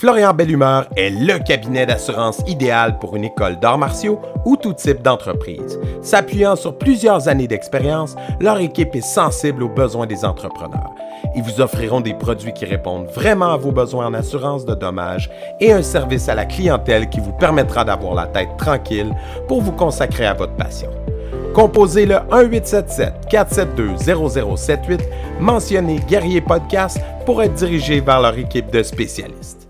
Florian Bellumeur est le cabinet d'assurance idéal pour une école d'arts martiaux ou tout type d'entreprise. S'appuyant sur plusieurs années d'expérience, leur équipe est sensible aux besoins des entrepreneurs. Ils vous offriront des produits qui répondent vraiment à vos besoins en assurance de dommages et un service à la clientèle qui vous permettra d'avoir la tête tranquille pour vous consacrer à votre passion. Composez le 1877-472-0078, mentionnez Guerrier Podcast pour être dirigé vers leur équipe de spécialistes.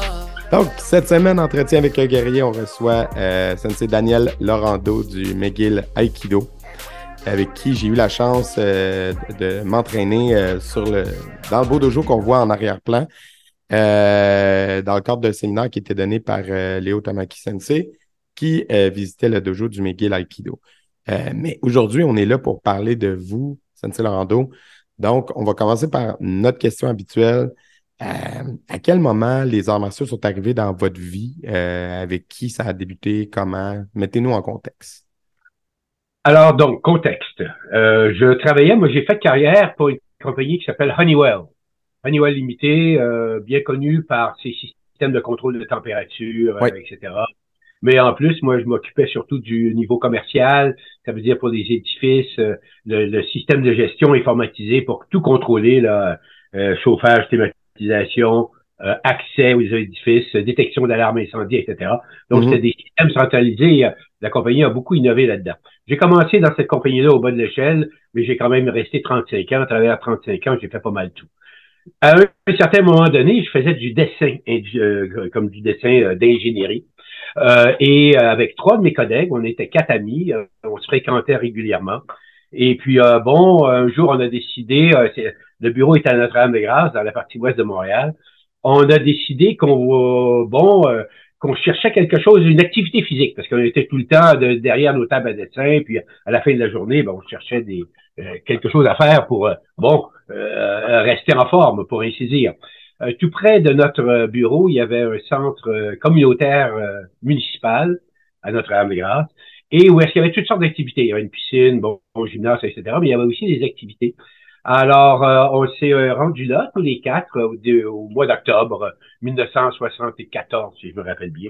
donc, cette semaine, entretien avec un guerrier, on reçoit euh, Sensei Daniel Laurando du McGill Aikido, avec qui j'ai eu la chance euh, de m'entraîner euh, dans le beau dojo qu'on voit en arrière-plan, dans le cadre d'un séminaire qui était donné par Léo Tamaki Sensei, qui visitait le dojo du McGill Aikido. mais aujourd'hui, on est là pour parler de vous, Sensei Laurando. Donc, on va commencer par notre question habituelle. Euh, à quel moment les arts martiaux sont arrivés dans votre vie? Euh, avec qui ça a débuté? Comment? Mettez-nous en contexte. Alors, donc, contexte. Euh, je travaillais, moi, j'ai fait carrière pour une compagnie qui s'appelle Honeywell. Honeywell Limité, bien connu par ses systèmes de contrôle de température, etc. Mais en plus, moi, je m'occupais surtout du niveau commercial, ça veut dire pour les édifices, le, le, système de gestion informatisé pour tout contrôler, là, chauffage, euh, accès aux édifices, détection d'alarme incendie, etc. Donc, mhm. c'est des systèmes centralisés. La compagnie a beaucoup innové là-dedans. J'ai commencé dans cette compagnie-là au bas de l'échelle, mais j'ai quand même resté 35 ans. À travers 35 ans, j'ai fait pas mal tout. À un certain moment donné, je faisais du dessin, euh, comme du dessin euh, d'ingénierie. et avec trois de mes collègues, on était quatre amis, on se fréquentait régulièrement. Et puis, bon, un jour, on a décidé, le bureau est à Notre-Dame-de-Grâce, dans la partie ouest de Montréal. On a décidé qu'on bon, euh, qu'on cherchait quelque chose, une activité physique, parce qu'on était tout le temps derrière nos tables à dessin, puis à la fin de la journée, ben, on cherchait des euh, quelque chose à faire pour euh, bon rester en forme, pour ainsi dire. tout près de notre bureau, il y avait un centre communautaire municipal à Notre-Dame-de-Grâce, et où est-ce qu'il y avait toutes sortes d'activités. Il y avait une piscine, bon, un gymnase, etc., mais il y avait aussi des activités. Alors, euh, on s'est euh, rendu là, tous les quatre, euh, au, mois d'octobre 1974, si je me rappelle bien.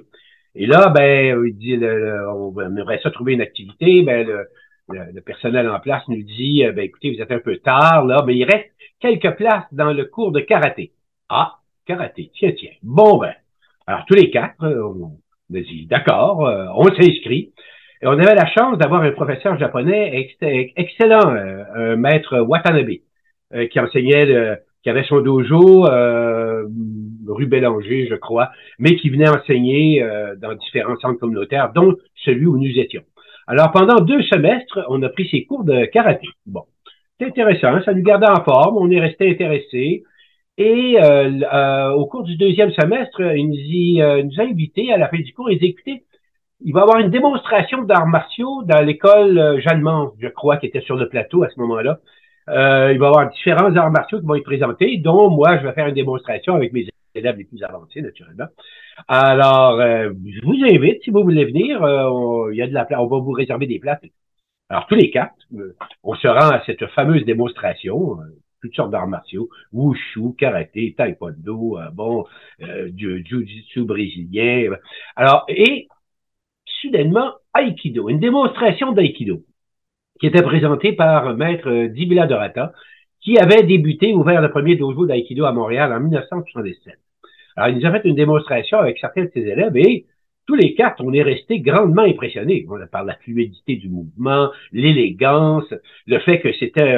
Et là, ben, il dit, on aimerait ça trouver une activité. Ben, le, personnel en place nous dit, ben, écoutez, vous êtes un peu tard, là, mais il reste quelques places dans le cours de karaté. Ah, karaté, tiens, tiens. Bon, ben, alors tous les quatre, on dit, d'accord, on s'inscrit. Et on avait la chance d'avoir un professeur japonais excellent, euh, un maître Watanabe, euh, qui enseignait, qui avait son dojo euh, rue Bélanger, je crois, mais qui venait enseigner dans différents centres communautaires, dont celui où nous étions. Alors pendant deux semestres, on a pris ses cours de karaté. Bon, c'est intéressant, ça nous gardait en forme, on est resté intéressé. Et au cours du deuxième semestre, il nous, y, nous a invités à la fin du cours à exécuter il va y avoir une démonstration d'arts martiaux dans l'école euh, Jeanne Mance, je crois, qui était sur le plateau à ce moment-là. Euh, il va y avoir différents arts martiaux qui vont être présentés, dont moi, je vais faire une démonstration avec mes élèves les plus avancés, naturellement. Alors, euh, je vous invite, si vous voulez venir, il y a de la place, on va vous réserver des places. Alors, tous les quatre, on se rend à cette fameuse démonstration, toutes sortes d'arts martiaux, wushu, karaté, taekwondo, bon, du jiu-jitsu brésilien. Alors, et soudainement Aikido, une démonstration d'Aikido qui était présentée par maître Dibila Dorata, qui avait débuté, ouvert le premier dojo d'Aikido à Montréal en 1977. Alors, il nous a fait une démonstration avec certains de ses élèves et tous les quatre, on est resté grandement impressionnés par la fluidité du mouvement, l'élégance, le fait que c'était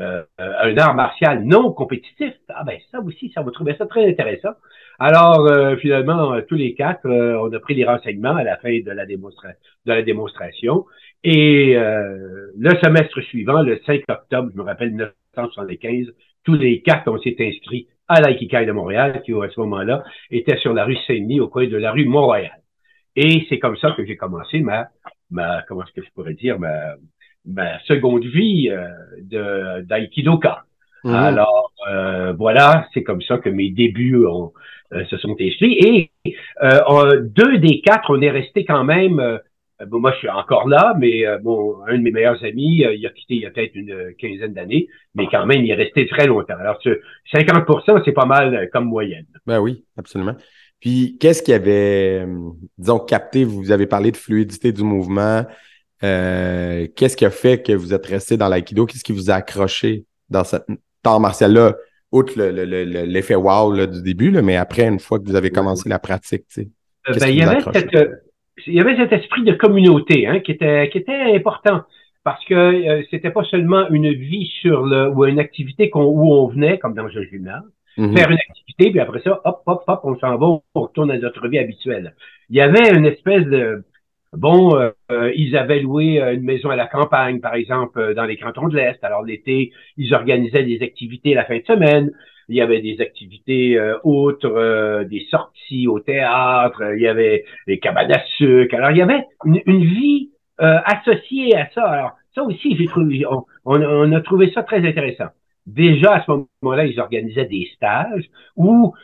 euh, un art martial non compétitif. Ah ben ça aussi, ça vous trouver ça très intéressant. Alors, euh, finalement, tous les quatre, euh, on a pris les renseignements à la fin de la, démonstration. Et euh, le semestre suivant, le 5 octobre, je me rappelle 1975, tous les quatre, on s'est inscrits à l'Aikikai de Montréal, qui, à ce moment-là, était sur la rue Saint-Denis, au coin de la rue Mont-Royal. Et c'est comme ça que j'ai commencé ma ma comment est-ce que je pourrais dire, ma, ma seconde vie euh, de d'aïkidoka. Mhm. Alors euh, voilà, c'est comme ça que mes débuts ont, euh, se sont inscrits. Et euh, en deux des quatre, on est resté quand même. euh, bon, moi, je suis encore là, mais euh, bon, un de mes meilleurs amis, euh, il a quitté il y a peut-être une quinzaine d'années, mais quand même, il est resté très longtemps. Alors, ce 50% c'est pas mal euh, comme moyenne. Ben oui, absolument. Puis, qu'est-ce qui avait, disons, capté, vous avez parlé de fluidité du mouvement. Euh, qu'est-ce qui a fait que vous êtes resté dans l'aïkido? Qu'est-ce qui vous a accroché dans cet temps martial-là, outre le- le- le- le- l'effet wow là, du début, là, mais après, une fois que vous avez commencé la pratique, tu sais? Euh, ben, il y avait cette, euh, il y avait cet esprit de communauté hein, qui était qui était important parce que euh, c'était pas seulement une vie sur le ou une activité qu'on où on venait comme dans un gymnase Mhm. faire une activité puis après ça hop hop hop on s'en va on retourne à notre vie habituelle. Il y avait une espèce de Bon, euh, euh, ils avaient loué euh, une maison à la campagne, par exemple, euh, dans les cantons de l'Est. Alors l'été, ils organisaient des activités la fin de semaine. Il y avait des activités euh, autres, euh, des sorties au théâtre. Il y avait des cabanes à sucre. Alors il y avait une, vie associée à ça. Alors ça aussi, j'ai trouvé, on, on- on a trouvé ça très intéressant. Déjà à ce moment-là, ils organisaient des stages où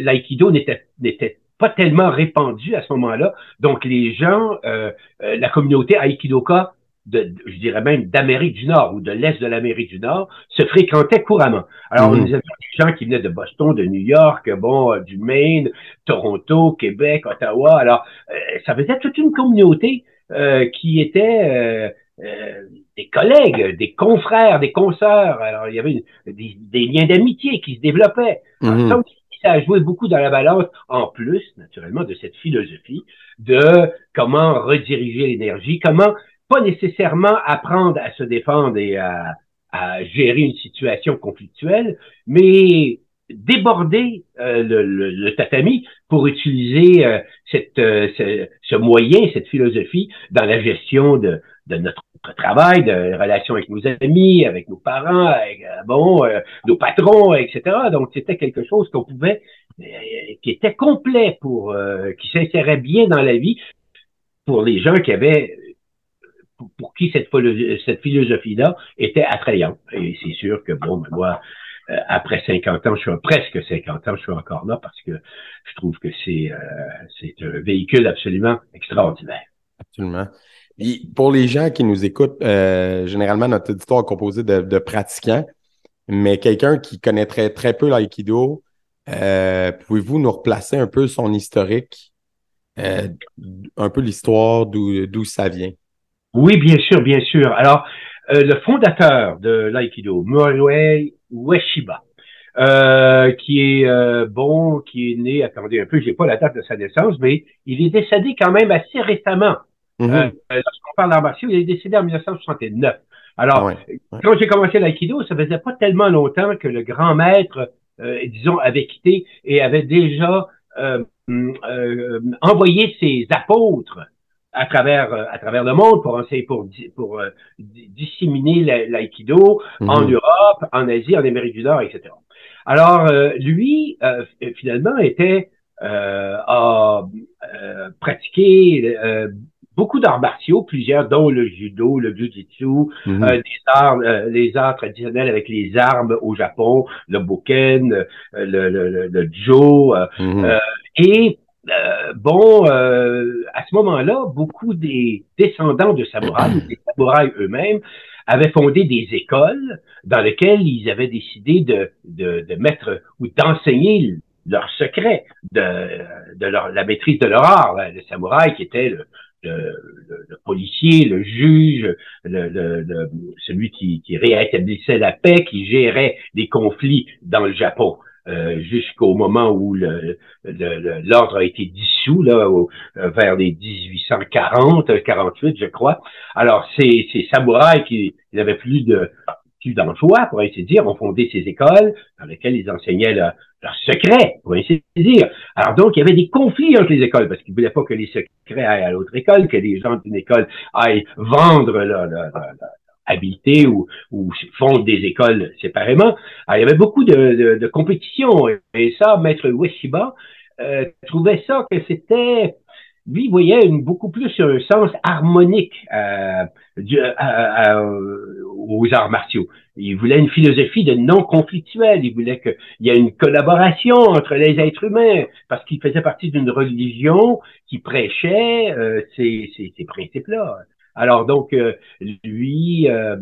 l'aïkido n'était n'était pas tellement répandu à ce moment-là. Donc, les gens, euh, euh, la communauté Aikidoka, de, je dirais même d'Amérique du Nord ou de l'Est de l'Amérique du Nord, se fréquentait couramment. Alors, Mhm. on avait des gens qui venaient de Boston, de New York, bon, euh, du Maine, Toronto, Québec, Ottawa. Alors, euh, ça faisait toute une communauté euh, qui était euh, euh, des collègues, des confrères, des consoeurs. Alors, il y avait une- des, des liens d'amitié qui se développaient. Alors, Mhm. ça aussi, ça a joué beaucoup dans la balance, en plus, naturellement, de cette philosophie de comment rediriger l'énergie, comment pas nécessairement apprendre à se défendre et à, à gérer une situation conflictuelle, mais déborder euh, le, le- le tatami pour utiliser euh, cette, euh, ce, ce moyen, cette philosophie dans la gestion de, de notre travail, de relations avec nos amis, avec nos parents, euh, bon, euh, nos patrons, etc. Donc c'était quelque chose qu'on pouvait, euh, qui était complet pour, qui s'insérait bien dans la vie pour les gens qui avaient pour, qui cette, cette philosophie-là était attrayante. Et c'est sûr que, bon, ben, moi, après 50 ans, je suis presque 50 ans, je suis encore là parce que je trouve que c'est euh, c'est un véhicule absolument extraordinaire. Absolument. Et pour les gens qui nous écoutent, euh, généralement, notre auditoire est composé de, de pratiquants, mais quelqu'un qui connaît très, peu l'aïkido, euh, pouvez-vous nous replacer un peu son historique, euh, un peu l'histoire d'où d'où ça vient? Oui, bien sûr, bien sûr. Alors, euh, le fondateur de l'aïkido, Murray Ueshiba, euh, qui est euh, bon, qui est né, attendez un peu, j'ai pas la date de sa naissance, mais il est décédé quand même assez récemment. Mhm. Euh, Lorsqu'on parle d'arts martiaux, il est décédé en 1969. Alors, Ouais, ouais. quand j'ai commencé l'aïkido, ça faisait pas tellement longtemps que le grand maître, euh, disons, avait quitté et avait déjà euh, hum, euh, envoyé ses apôtres à travers euh, à travers le monde pour enseigner pour pour euh, di- disséminer la- l'aïkido en Mhm. Europe, en Asie, en Amérique du Nord, etc. Alors euh, lui euh, finalement était euh, a euh, pratiqué euh, beaucoup d'arts martiaux, plusieurs dont le judo, le jujitsu, Mhm. euh, des arts, euh, les arts traditionnels avec les armes au Japon, le boken, euh, le, le, le, le jo, euh, Mhm. euh, et euh, bon, euh, à ce moment-là, beaucoup des descendants de samouraïs, des samouraïs eux-mêmes, avaient fondé des écoles dans lesquelles ils avaient décidé de, de, de mettre ou d'enseigner leurs secrets de, de leur, la maîtrise de leur art. Le samouraï qui était le, policier, le juge, celui qui, qui réétablissait la paix, qui gérait les conflits dans le Japon. Euh, jusqu'au moment où le, le- l'ordre a été dissous là au- euh, vers les 1840 48 je crois. Alors ces, ces samouraïs qui n'avaient plus de plus d'emploi pour ainsi dire ont fondé ces écoles dans lesquelles ils enseignaient leur, leurs secrets pour ainsi dire. Alors donc il y avait des conflits entre les écoles parce qu'ils voulaient pas que les secrets aillent à l'autre école que les gens d'une école aillent vendre leur, leur, leur- leur habileté ou, ou fondent des écoles séparément alors, il y avait beaucoup de, de, de compétition et ça, Maître Weshiba euh, trouvait ça que c'était lui voyait une, beaucoup plus un sens harmonique euh, du, aux arts martiaux. Il voulait une philosophie de non conflictuelle. Il voulait qu'il y ait une collaboration entre les êtres humains parce qu'il faisait partie d'une religion qui prêchait euh, ces, ces, ces principes-là. Alors donc, euh, lui, euh,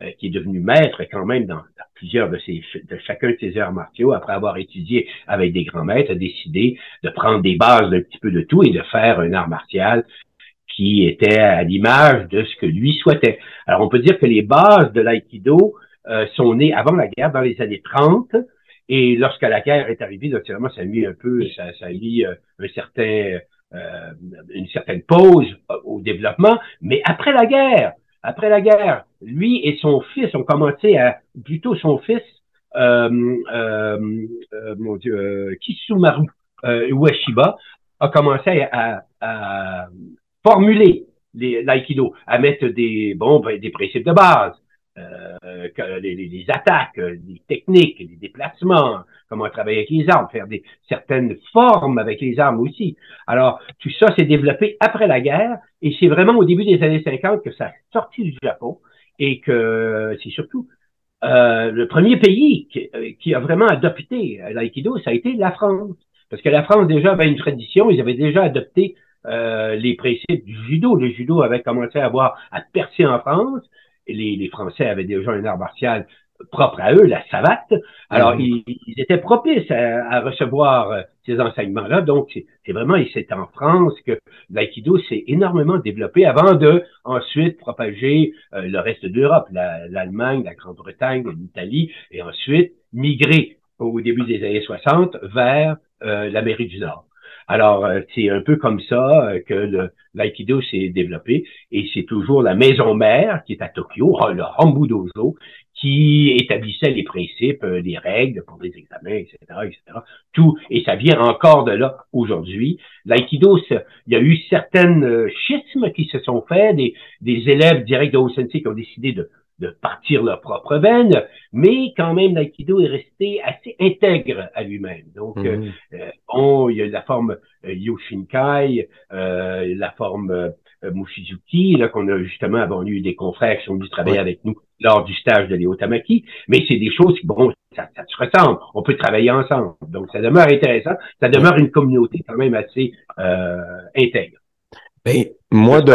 euh, qui est devenu maître quand même dans, plusieurs de, ses, de chacun de ses arts martiaux, après avoir étudié avec des grands maîtres, a décidé de prendre des bases d'un petit peu de tout et de faire un art martial qui était à l'image de ce que lui souhaitait. Alors on peut dire que les bases de l'aïkido sont nées avant la guerre, dans les années 30, et lorsque la guerre est arrivée, naturellement, ça a mis un peu, ça, ça a mis un certain, une certaine pause au développement, mais après la guerre, après la guerre, lui et son fils ont commencé à, plutôt son fils, euh, euh, euh mon Dieu, euh, Kisumaru euh, Ueshiba, a commencé à, à formuler l'aïkido, à mettre des, bon, ben, des principes de base, euh, les, attaques, les techniques, les déplacements, comment travailler avec les armes, faire des certaines formes avec les armes aussi. Alors, tout ça s'est développé après la guerre et c'est vraiment au début des années 50 que ça a sorti du Japon et que c'est surtout euh, le premier pays qui, qui, a vraiment adopté l'aïkido, ça a été la France. Parce que la France déjà avait une tradition, ils avaient déjà adopté euh, les principes du judo. Le judo avait commencé à avoir à percer en France les, les, Français avaient déjà un art martial propre à eux, la savate. Alors, mhm. ils, étaient propices à, recevoir euh, ces enseignements-là. Donc, c'est vraiment, c'est en France que l'aïkido s'est énormément développé avant de ensuite propager euh, le reste d'Europe, l'Allemagne, la, Grande-Bretagne, l'Italie, et ensuite migrer au début des années 60 vers euh, l'Amérique du Nord. Alors, euh, c'est un peu comme ça euh, que l'aïkido s'est développé et c'est toujours la maison mère qui est à Tokyo, le Rambu Dojo, qui établissait les principes, euh, les règles pour les examens, etc., etc. Tout, et ça vient encore de là aujourd'hui. L'aïkido, il y a eu certaines schismes qui se sont faits, des, des élèves directs de Sensei qui ont décidé de de partir leur propre veine, mais quand même l'aïkido est resté assez intègre à lui-même. Donc, mhm. euh, euh, bon, il y a la forme euh, Yoshinkai, euh, la forme euh, Mushizuki, là qu'on a justement avons eu des confrères qui sont venus travailler avec nous lors du stage de Léo Tamaki, mais c'est des choses qui, bon, ça, ça, se ressemble, on peut travailler ensemble. Donc, ça demeure intéressant, ça demeure une communauté quand même assez intègre. Ben, moi, de,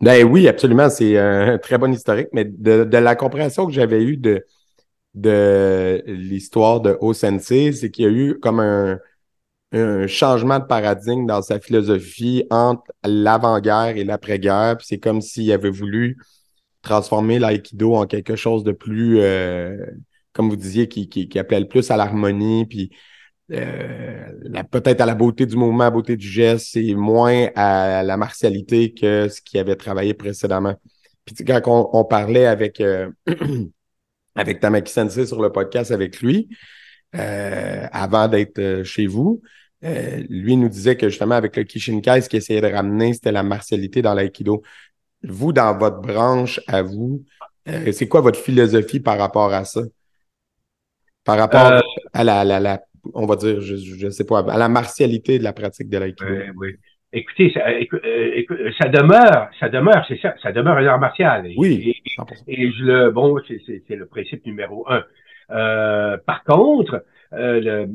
ben oui, absolument. C'est un très bon historique, mais de, la compréhension que j'avais eue de, l'histoire de O-Sensei, c'est qu'il y a eu comme un, changement de paradigme dans sa philosophie entre l'avant-guerre et l'après-guerre. C'est comme s'il avait voulu transformer l'aïkido en quelque chose de plus, euh, comme vous disiez, qui, qui, qui appelait le plus à l'harmonie, puis euh, peut-être à la beauté du mouvement, à la beauté du geste, c'est moins à la martialité que ce qu'il avait travaillé précédemment. Puis quand on, parlait avec, euh, avec Tamaki Sensei sur le podcast avec lui, euh, avant d'être chez vous, lui nous disait que justement avec le Kishinkai, ce qu'il essayait de ramener, c'était la martialité dans l'aïkido. Vous, dans votre branche, à vous, c'est quoi votre philosophie par rapport à ça? Par rapport à la, la, la on va dire, je ne sais pas, à la martialité de la pratique de l'aïkido. Oui, oui. Écoutez, ça, euh, ça demeure, ça demeure, c'est ça, ça demeure un art martial. oui. Et, je le, bon, c'est le principe numéro un. Euh, par contre, euh, le,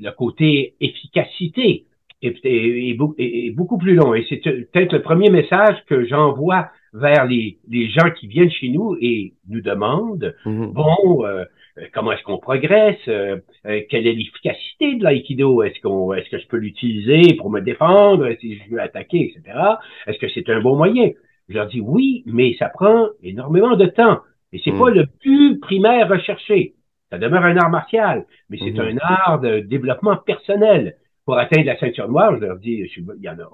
le, côté efficacité est, est, beaucoup plus long. Et c'est peut-être le premier message que j'envoie vers les, les gens qui viennent chez nous et nous demandent, mm-hmm. bon, euh, comment est-ce qu'on progresse, euh, euh, quelle est l'efficacité de l'aïkido, est-ce qu'on, est-ce que je peux l'utiliser pour me défendre, si je veux attaquer, etc. Est-ce que c'est un bon moyen? Je leur dis oui, mais ça prend énormément de temps et c'est pas hmm. le but primaire recherché. Ça demeure un art martial, mais c'est hmm. un art de développement personnel. Pour atteindre la ceinture noire, je leur dis, je suis, il y en a,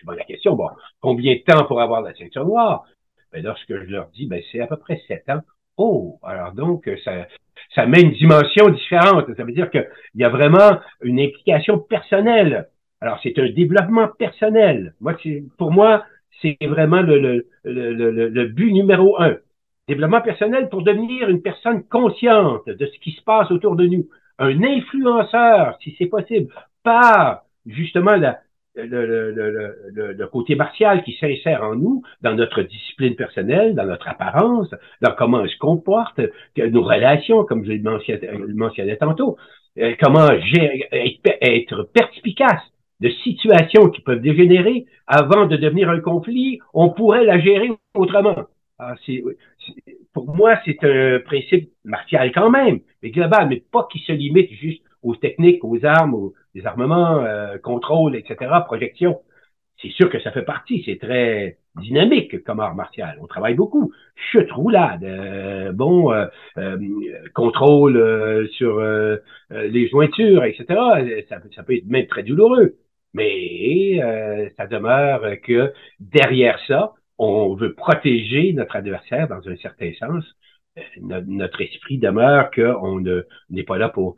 je la question, bon, combien de temps pour avoir la ceinture noire? Ben, lorsque je leur dis, ben, c'est à peu près sept ans. Oh, alors donc, ça, ça met une dimension différente. Ça veut dire qu'il y a vraiment une implication personnelle. Alors, c'est un développement personnel. Moi, pour moi, c'est vraiment le, le, le, le, but numéro un. Développement personnel pour devenir une personne consciente de ce qui se passe autour de nous. Un influenceur, si c'est possible, par justement la, le, le, le, côté martial qui s'insère en nous, dans notre discipline personnelle, dans notre apparence, dans comment on se comporte, nos relations, comme je le mentionnais, tantôt, euh, comment être perspicace de situations qui peuvent dégénérer avant de devenir un conflit, on pourrait la gérer autrement. Ah, pour moi, c'est un principe martial quand même, mais global, mais pas qui se limite juste aux techniques, aux armes, aux armements, euh, contrôle, etc., projection. C'est sûr que ça fait partie, c'est très dynamique comme art martial. On travaille beaucoup. Chute, roulade, euh, bon, euh, euh contrôle sur les jointures, etc. Ça, ça, peut être même très douloureux. Mais ça demeure que derrière ça, on veut protéger notre adversaire dans un certain sens. Notre esprit demeure qu'on n'est pas là pour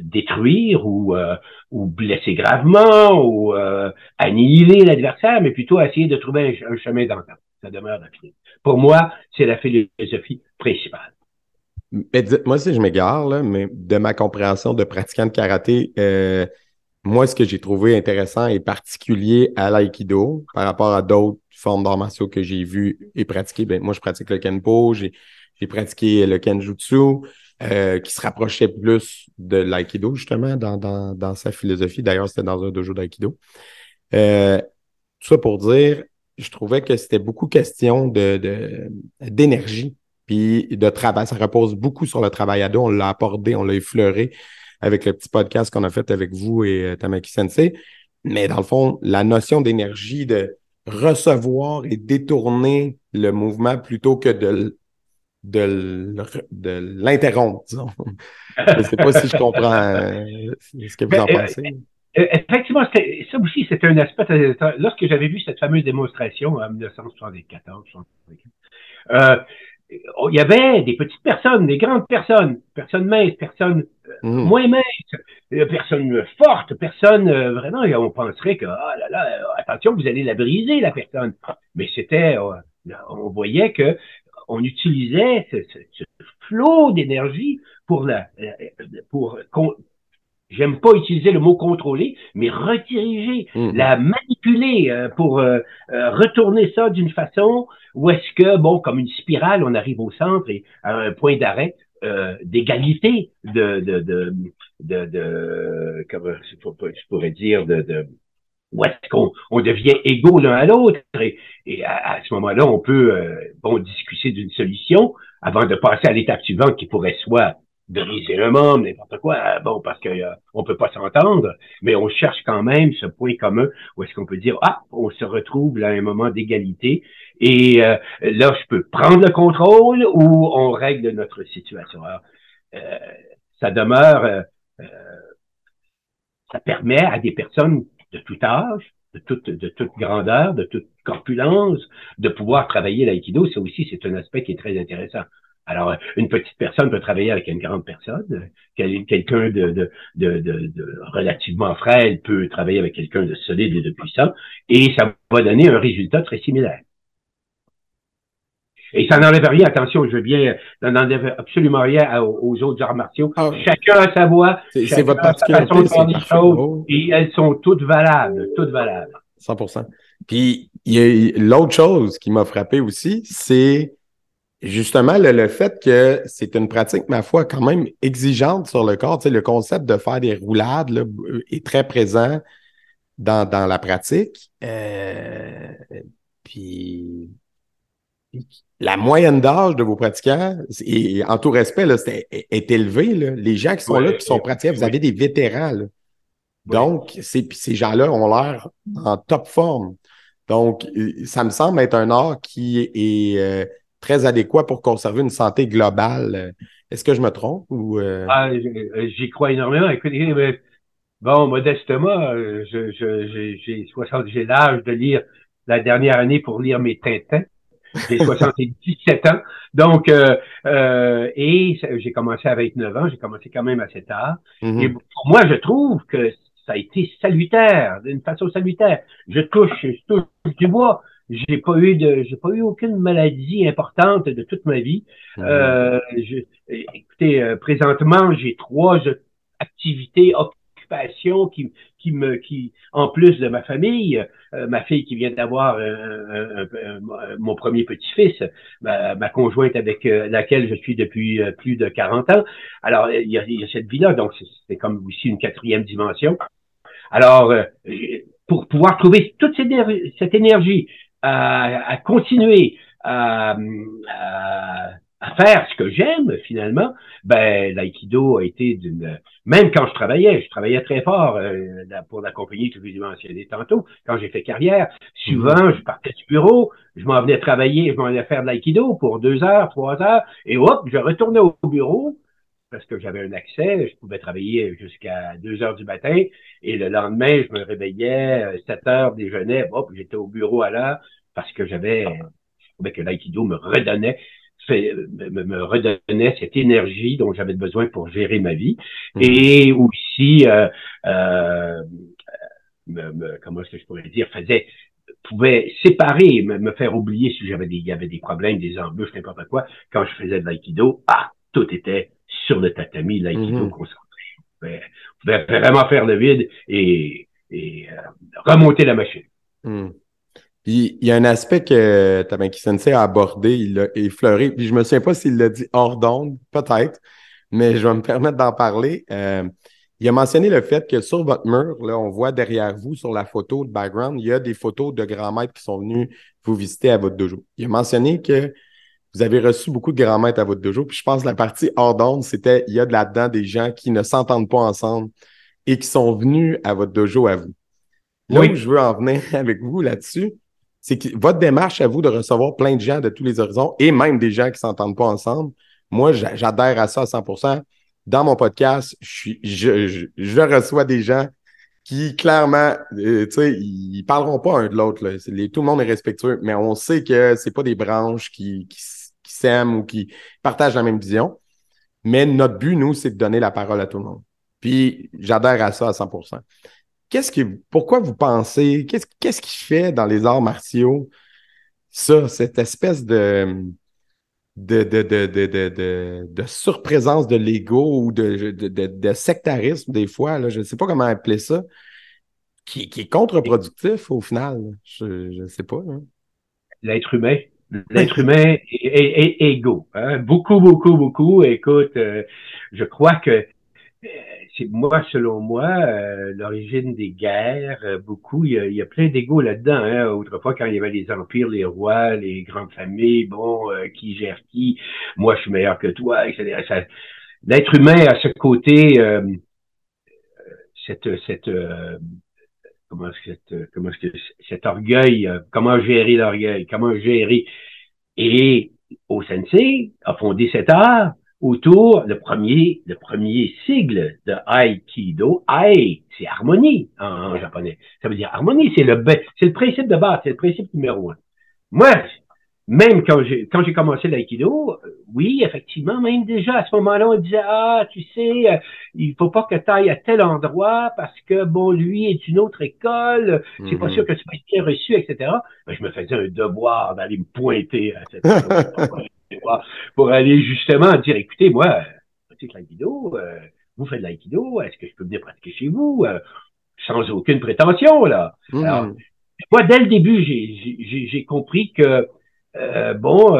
détruire ou, euh, ou blesser gravement ou euh, annihiler l'adversaire, mais plutôt essayer de trouver un, chemin d'entente. Ça demeure la Pour moi, c'est la philosophie principale. Mais moi, si je m'égare, mais de ma compréhension de pratiquant de karaté, euh, moi, ce que j'ai trouvé intéressant et particulier à l'aïkido par rapport à d'autres formes d'arts martiaux que j'ai vues et pratiquées, ben, moi, je pratique le kenpo, j'ai pratiqué le kenjutsu, euh, qui se rapprochait plus de l'aïkido, justement, dans, dans, sa philosophie. D'ailleurs, c'était dans un dojo d'aïkido. Euh, tout ça pour dire, je trouvais que c'était beaucoup question de, d'énergie puis de travail. Ça repose beaucoup sur le travail à deux. On l'a abordé, on l'a effleuré avec le petit podcast qu'on a fait avec vous et euh, Tamaki Sensei. Mais dans le fond, la notion d'énergie, de recevoir et détourner le mouvement plutôt que de de, l'interrompre, disons. je ne sais pas si je comprends euh, ce que vous en pensez. Euh, euh, effectivement, ça aussi, c'était un aspect. Lorsque j'avais vu cette fameuse démonstration en 1974, euh, il y avait des petites personnes, des grandes personnes, personnes minces, personnes mmh. moins minces, personnes fortes, personnes vraiment, on penserait que, ah là là, attention, vous allez la briser, la personne. Mais c'était, on voyait que on utilisait ce, flot d'énergie pour la, pour j'aime pas utiliser le mot contrôler, mais rediriger, mmh. la manipuler euh, pour euh, euh, retourner ça d'une façon où est-ce que, bon, comme une spirale, on arrive au centre et à un point d'arrêt d'égalité, de, de, de, de, de, comment je pourrais dire, de, de où est-ce qu'on on devient égaux l'un à l'autre et, à, ce moment-là, on peut euh, bon discuter d'une solution avant de passer à l'étape suivante qui pourrait soit briser le monde, n'importe quoi, ah, bon, parce qu'on euh, peut pas s'entendre, mais on cherche quand même ce point commun où est-ce qu'on peut dire, ah, on se retrouve là à un moment d'égalité, et euh, là, je peux prendre le contrôle ou on règle notre situation. Alors, ça demeure, ça permet à des personnes de tout âge, de toute, de toute grandeur, de toute corpulence, de pouvoir travailler l'aïkido, c'est aussi c'est un aspect qui est très intéressant. Alors, une petite personne peut travailler avec une grande personne. Quelqu'un de, de, relativement frêle peut travailler avec quelqu'un de solide et de puissant, et ça va donner un résultat très similaire. Et ça n'enlève rien, attention, je veux bien, ça n'enlève absolument rien aux, autres arts martiaux. Ah chacun a sa voix, c'est votre façon de faire des choses, et elles sont toutes valables, toutes valables. 100%. Puis, il y a l'autre chose qui m'a frappé aussi, c'est justement le, fait que c'est une pratique, ma foi, quand même exigeante sur le corps. Tu sais, le concept de faire des roulades là, est très présent dans, dans la pratique. Euh, puis la moyenne d'âge de vos pratiquants, et en tout respect, là, est, est élevée. Les gens qui sont là, qui sont pratiquants, vous avez des vétérans. Donc, ces, ces gens-là ont l'air en top forme. Donc, euh, ça me semble être un art qui est, euh, très adéquat pour conserver une santé globale. Est-ce que je me trompe ou euh? ah, j'y crois énormément. Écoutez, bon, modestement, j'ai j'ai l'âge de lire la dernière année pour lire mes Tintins. J'ai 77 ans. Donc, euh, euh, et j'ai commencé à 29 ans, j'ai commencé quand même assez tard. Mm-hmm. Et pour moi, je trouve que ça a été salutaire, d'une façon salutaire. Je touche, je touche du bois. J'ai pas eu de, j'ai pas eu aucune maladie importante de toute ma vie. Mm-hmm. euh, je, écoutez, euh, présentement, j'ai trois activités, occupations qui, qui me, qui, en plus de ma famille, euh, ma fille qui vient d'avoir mon premier petit-fils, ma, ma, conjointe avec laquelle je suis depuis plus de 40 ans. Alors, il y a, il y a cette vie-là, donc c'est comme aussi une quatrième dimension. Alors, pour pouvoir trouver toute cette, énergie à, à continuer à à faire ce que j'aime finalement, ben l'aïkido a été d'une même quand je travaillais, je travaillais très fort euh, pour la compagnie que je vous ai mentionné tantôt, quand j'ai fait carrière, souvent je partais du bureau, je m'en venais travailler, je m'en venais faire de l'aïkido pour deux heures, trois heures, et hop, je retournais au bureau parce que j'avais un accès, je pouvais travailler jusqu'à deux heures du matin, et le lendemain, je me réveillais, 7 euh, heures, déjeunais, hop, j'étais au bureau à l'heure parce que j'avais, je trouvais que l'aïkido me redonnait me, redonnait cette énergie dont j'avais besoin pour gérer ma vie mmh. et aussi euh, euh, me, comment est-ce que je pourrais dire faisait pouvait séparer me, faire oublier si j'avais des il y avait des problèmes des embûches n'importe quoi quand je faisais de l'aïkido ah tout était sur le tatami l'aïkido mmh. concentré on pouvait, vraiment faire le vide et, et euh, remonter la machine mmh. Puis il y a un aspect que Tabanki Sensei a abordé, il l'a effleuré, puis je me souviens pas s'il l'a dit hors d'onde, peut-être, mais je vais me permettre d'en parler. Euh, il a mentionné le fait que sur votre mur, là, on voit derrière vous, sur la photo de background, il y a des photos de grands maîtres qui sont venus vous visiter à votre dojo. Il a mentionné que vous avez reçu beaucoup de grands maîtres à votre dojo, puis je pense que la partie hors d'onde, c'était il y a de là-dedans des gens qui ne s'entendent pas ensemble et qui sont venus à votre dojo à vous. Là où je veux en venir avec vous là-dessus, c'est que votre démarche à vous de recevoir plein de gens de tous les horizons et même des gens qui ne s'entendent pas ensemble, moi, j'adhère à ça à 100% Dans mon podcast, je, reçois des gens qui, clairement, euh, tu sais, ils parleront pas un de l'autre. Tout le monde est respectueux, mais on sait que c'est pas des branches qui s'aiment ou qui partagent la même vision. Mais notre but, nous, c'est de donner la parole à tout le monde. Puis, j'adhère à ça à 100 qu'est-ce qui, pourquoi vous pensez, qu'est-ce, qu'est-ce qui fait dans les arts martiaux ça, cette espèce de, de, de, de, de, surprésence de l'ego ou de, sectarisme des fois, là, je ne sais pas comment appeler ça, qui, qui est contre-productif au final. Je ne sais pas. L'être humain. L'être humain est, égaux. Hein? Beaucoup, beaucoup, beaucoup. Écoute, euh, je crois que moi, selon moi, euh, l'origine des guerres, euh, beaucoup, il y, a, plein d'égos là-dedans. Hein. Autrefois, quand il y avait les empires, les rois, les grandes familles, bon, euh, qui gère qui, moi je suis meilleur que toi, etc. L'être humain a ce côté, cette, cette, comment cette, comment cet orgueil, comment gérer l'orgueil, comment gérer. Et au sensei a fondé cet art autour, le premier, le premier sigle de Aikido, Ai, c'est harmonie en, japonais. Ça veut dire harmonie, c'est le, c'est le principe de base, c'est le principe numéro un. Moi, même quand j'ai, quand j'ai commencé l'aïkido, euh, oui, effectivement, même déjà à ce moment-là, on disait, ah, tu sais, euh, il faut pas que tu ailles à tel endroit parce que, bon, lui est d'une autre école, c'est pas mhm. sûr que tu vas être bien reçu, etc. Ben, je me faisais un devoir d'aller me pointer à cette pour aller justement dire, écoutez, moi, pratique l'aïkido, euh, vous faites de l'aïkido, est-ce que je peux venir pratiquer chez vous? Euh, sans aucune prétention, là? Alors, moi, dès le début, j'ai compris que, euh, bon,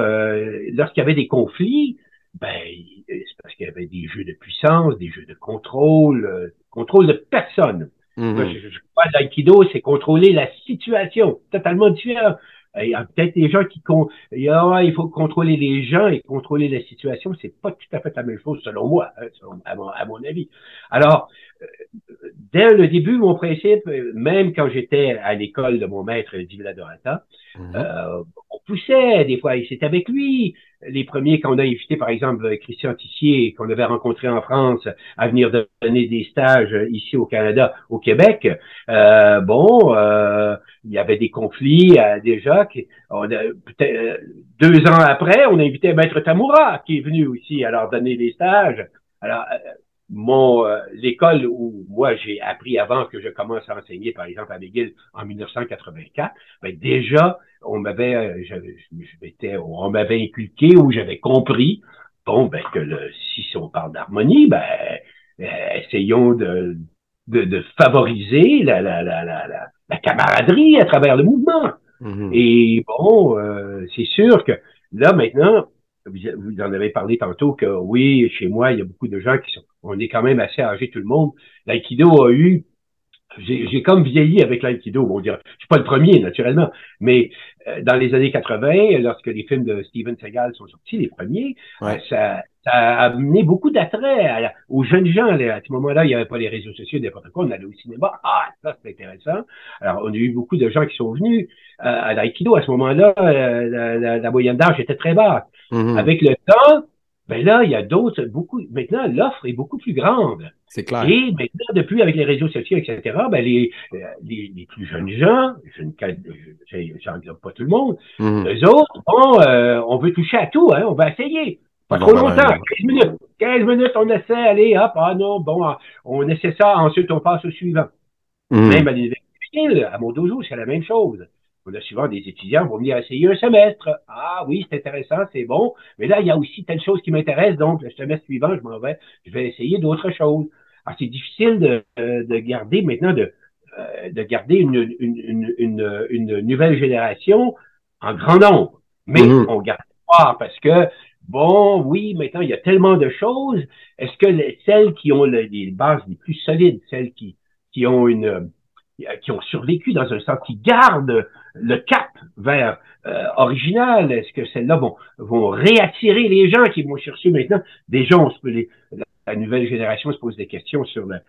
lorsqu'il y avait des conflits, ben, c'est parce qu'il y avait des jeux de puissance, des jeux de contrôle, contrôle de personne. Mhm. je, je, crois que l'aïkido, c'est contrôler la situation, totalement différent. Il y a peut-être des gens qui ah, il faut contrôler les gens et contrôler la situation, c'est pas tout à fait la même chose selon moi, hein, à, mon, à, mon, avis. Alors, dès le début, mon principe, même quand j'étais à l'école de mon maître Divila Dorata, mhm. euh, on poussait des fois, et c'est avec lui les premiers qu'on a invité, par exemple, Christian Tissier, qu'on avait rencontré en France, à venir donner des stages ici au Canada, au Québec. Euh, bon, euh, il y avait des conflits euh, déjà. On deux ans après, on a invité Maître Tamura, qui est venu aussi à leur donner des stages. Alors, mon l'école où moi j'ai appris avant que je commence à enseigner, par exemple à McGill en 1984, ben déjà on m'avait, euh, je, on m'avait inculqué ou j'avais compris, bon, ben, que le, si on parle d'harmonie, ben, euh, essayons de, de, favoriser la, la, la, la, camaraderie à travers le mouvement. Mm-hmm. Et bon, euh, c'est sûr que là maintenant, vous, en avez parlé tantôt que oui, chez moi, il y a beaucoup de gens qui sont, on est quand même assez âgés tout le monde. L'aïkido a eu j'ai comme vieilli avec l'aïkido, on dirait. Je suis pas le premier, naturellement, mais euh, dans les années 80, lorsque les films de Steven Seagal sont sortis, les premiers, euh, ça, ça, a amené beaucoup d'attrait aux jeunes gens. à ce moment-là, il n'y avait pas les réseaux sociaux, n'importe quoi. On allait au cinéma. Ah, ça, c'est intéressant. Alors, on a eu beaucoup de gens qui sont venus euh, à l'aïkido. À ce moment-là, la, la, moyenne d'âge était très basse. Mm-hmm. Avec le temps, ben là, il y a d'autres, beaucoup, maintenant, l'offre est beaucoup plus grande. C'est clair. Et maintenant, depuis, avec les réseaux sociaux, etc., ben les, euh, les, les plus jeunes gens, je ne j'englobe pas tout le monde, mmh. eux autres, bon, euh, on veut toucher à tout, hein, on va essayer. Pas trop longtemps, 15 minutes. 15 minutes, on essaie, allez, hop, ah non, bon, on essaie ça, ensuite on passe au suivant. Mmh. Même à l'université, à mon dojo, c'est la même chose. On a souvent des étudiants qui vont venir essayer un semestre. Ah oui, c'est intéressant, c'est bon. Mais là, il y a aussi telle chose qui m'intéresse, donc le semestre suivant, je m'en vais, je vais essayer d'autres choses. Alors, c'est difficile de, de, garder maintenant de, euh, de garder une, une, une, une, nouvelle génération en grand nombre. Mais mm-hmm. on garde pas parce que, bon, oui, maintenant, il y a tellement de choses. Est-ce que les, celles qui ont les bases les plus solides, celles qui, qui ont une qui ont survécu dans un sens, qui gardent le cap vers euh, original? Est-ce que celles-là vont, vont réattirer les gens qui vont chercher maintenant? Des gens, les, la, nouvelle génération se pose des questions sur la,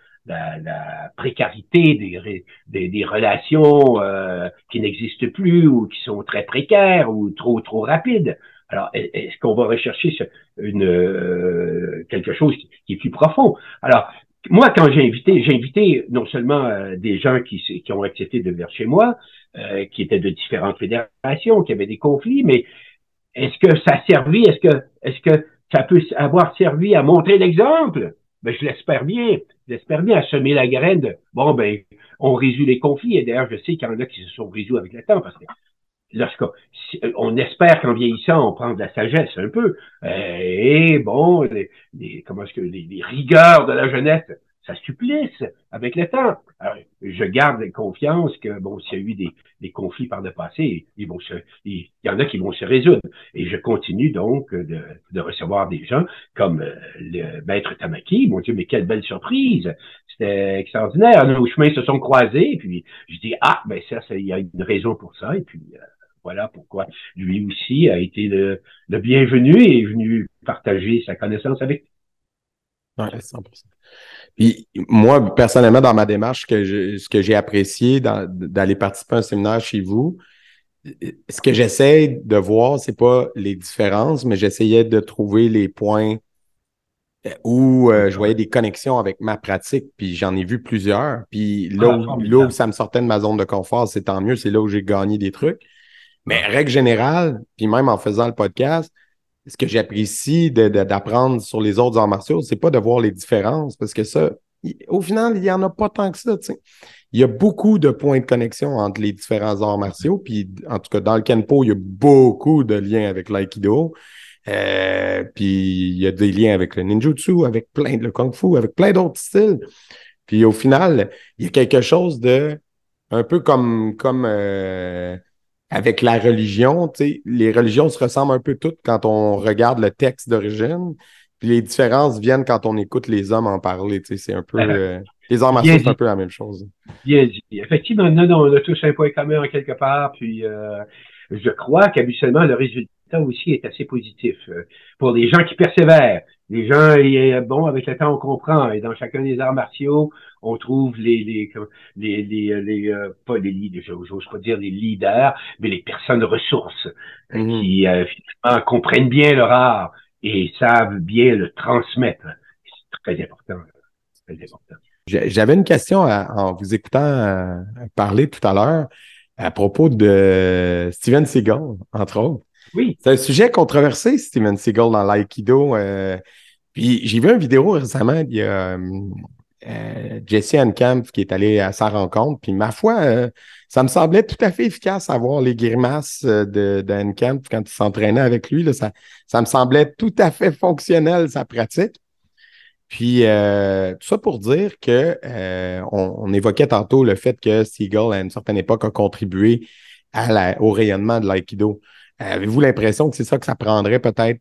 précarité des, relations euh, qui n'existent plus ou qui sont très précaires ou trop trop rapides. Alors, est-ce qu'on va rechercher euh, quelque chose qui, est plus profond? Alors, moi, quand j'ai invité, j'ai invité non seulement des gens qui, qui ont accepté de venir chez moi, euh, qui étaient de différentes fédérations, qui avaient des conflits, mais est-ce que ça a servi, est-ce que, est-ce que ça peut avoir servi à montrer l'exemple? Ben, je l'espère bien. J'espère bien à semer la graine bon, ben, on résout les conflits. Et d'ailleurs, je sais qu'il y en a qui se sont résolus avec le temps parce que lorsqu'on on espère qu'en vieillissant, on prend de la sagesse un peu. Euh, et bon, les, comment est-ce que les, les, rigueurs de la jeunesse ça supplice avec le temps. Alors, je garde confiance que, bon, s'il y a eu des, des, conflits par le passé, ils vont se, il y en a qui vont se résoudre. Et je continue donc de, de recevoir des gens comme euh, le maître Tamaki. Mon Dieu, mais quelle belle surprise! C'était extraordinaire. Nos chemins se sont croisés, et puis je dis, ah, ben ça, il y a une raison pour ça, et puis euh, voilà pourquoi lui aussi a été le, le bienvenu et est venu partager sa connaissance avec Ouais, 100%. Puis moi, personnellement, dans ma démarche, que ce que j'ai apprécié d'aller participer à un séminaire chez vous, ce que j'essaie de voir, c'est pas les différences, mais j'essayais de trouver les points euh, où euh, je voyais des connexions avec ma pratique, puis j'en ai vu plusieurs. Puis là, où, là où ça me sortait de ma zone de confort, c'est tant mieux, c'est là où j'ai gagné des trucs. Mais règle générale, puis même en faisant le podcast, ce que j'apprécie d'apprendre sur les autres arts martiaux, c'est pas de voir les différences, parce que ça, au final, il n'y en a pas tant que ça. sais. Il y a beaucoup de points de connexion entre les différents arts martiaux. Puis, en tout cas, dans le Kenpo, il y a beaucoup de liens avec l'Aikido. Euh, puis, il y a des liens avec le ninjutsu, avec plein de le kung fu, avec plein d'autres styles. Puis, au final, il y a quelque chose de un peu comme, comme euh, avec la religion, les religions se ressemblent un peu toutes quand on regarde le texte d'origine. Puis les différences viennent quand on écoute les hommes en parler. C'est un peu. Euh, les arts martiaux, c'est un peu la même chose. Bien dit. Effectivement, non, non, on a tous un point commun en quelque part. Puis euh, je crois qu'habituellement, le résultat aussi est assez positif. Euh, pour les gens qui persévèrent, les gens, bon, avec le temps, on comprend. Et dans chacun des arts martiaux, on trouve les, les, les, les, les euh, pas les leaders, j'ose pas dire les leaders, mais les personnes ressources mhm. qui euh, finalement comprennent bien leur art et savent bien le transmettre. C'est très important. Très important. J'avais une question en vous écoutant euh, parler tout à l'heure à propos de Steven Seagal, entre autres. Oui. C'est un sujet controversé, Steven Seagal, dans l'aïkido. Euh, puis j'ai vu une vidéo récemment, il y a euh, euh Jesse qui est allé à sa rencontre. Puis ma foi, ça me semblait tout à fait efficace à voir les grimaces de, de quand il s'entraînait avec lui. Ça, ça me semblait tout à fait fonctionnel, sa pratique. Puis, tout ça pour dire que on, évoquait tantôt le fait que Seagull, à une certaine époque, a contribué au rayonnement de l'aïkido. Avez-vous l'impression que c'est ça que ça prendrait peut-être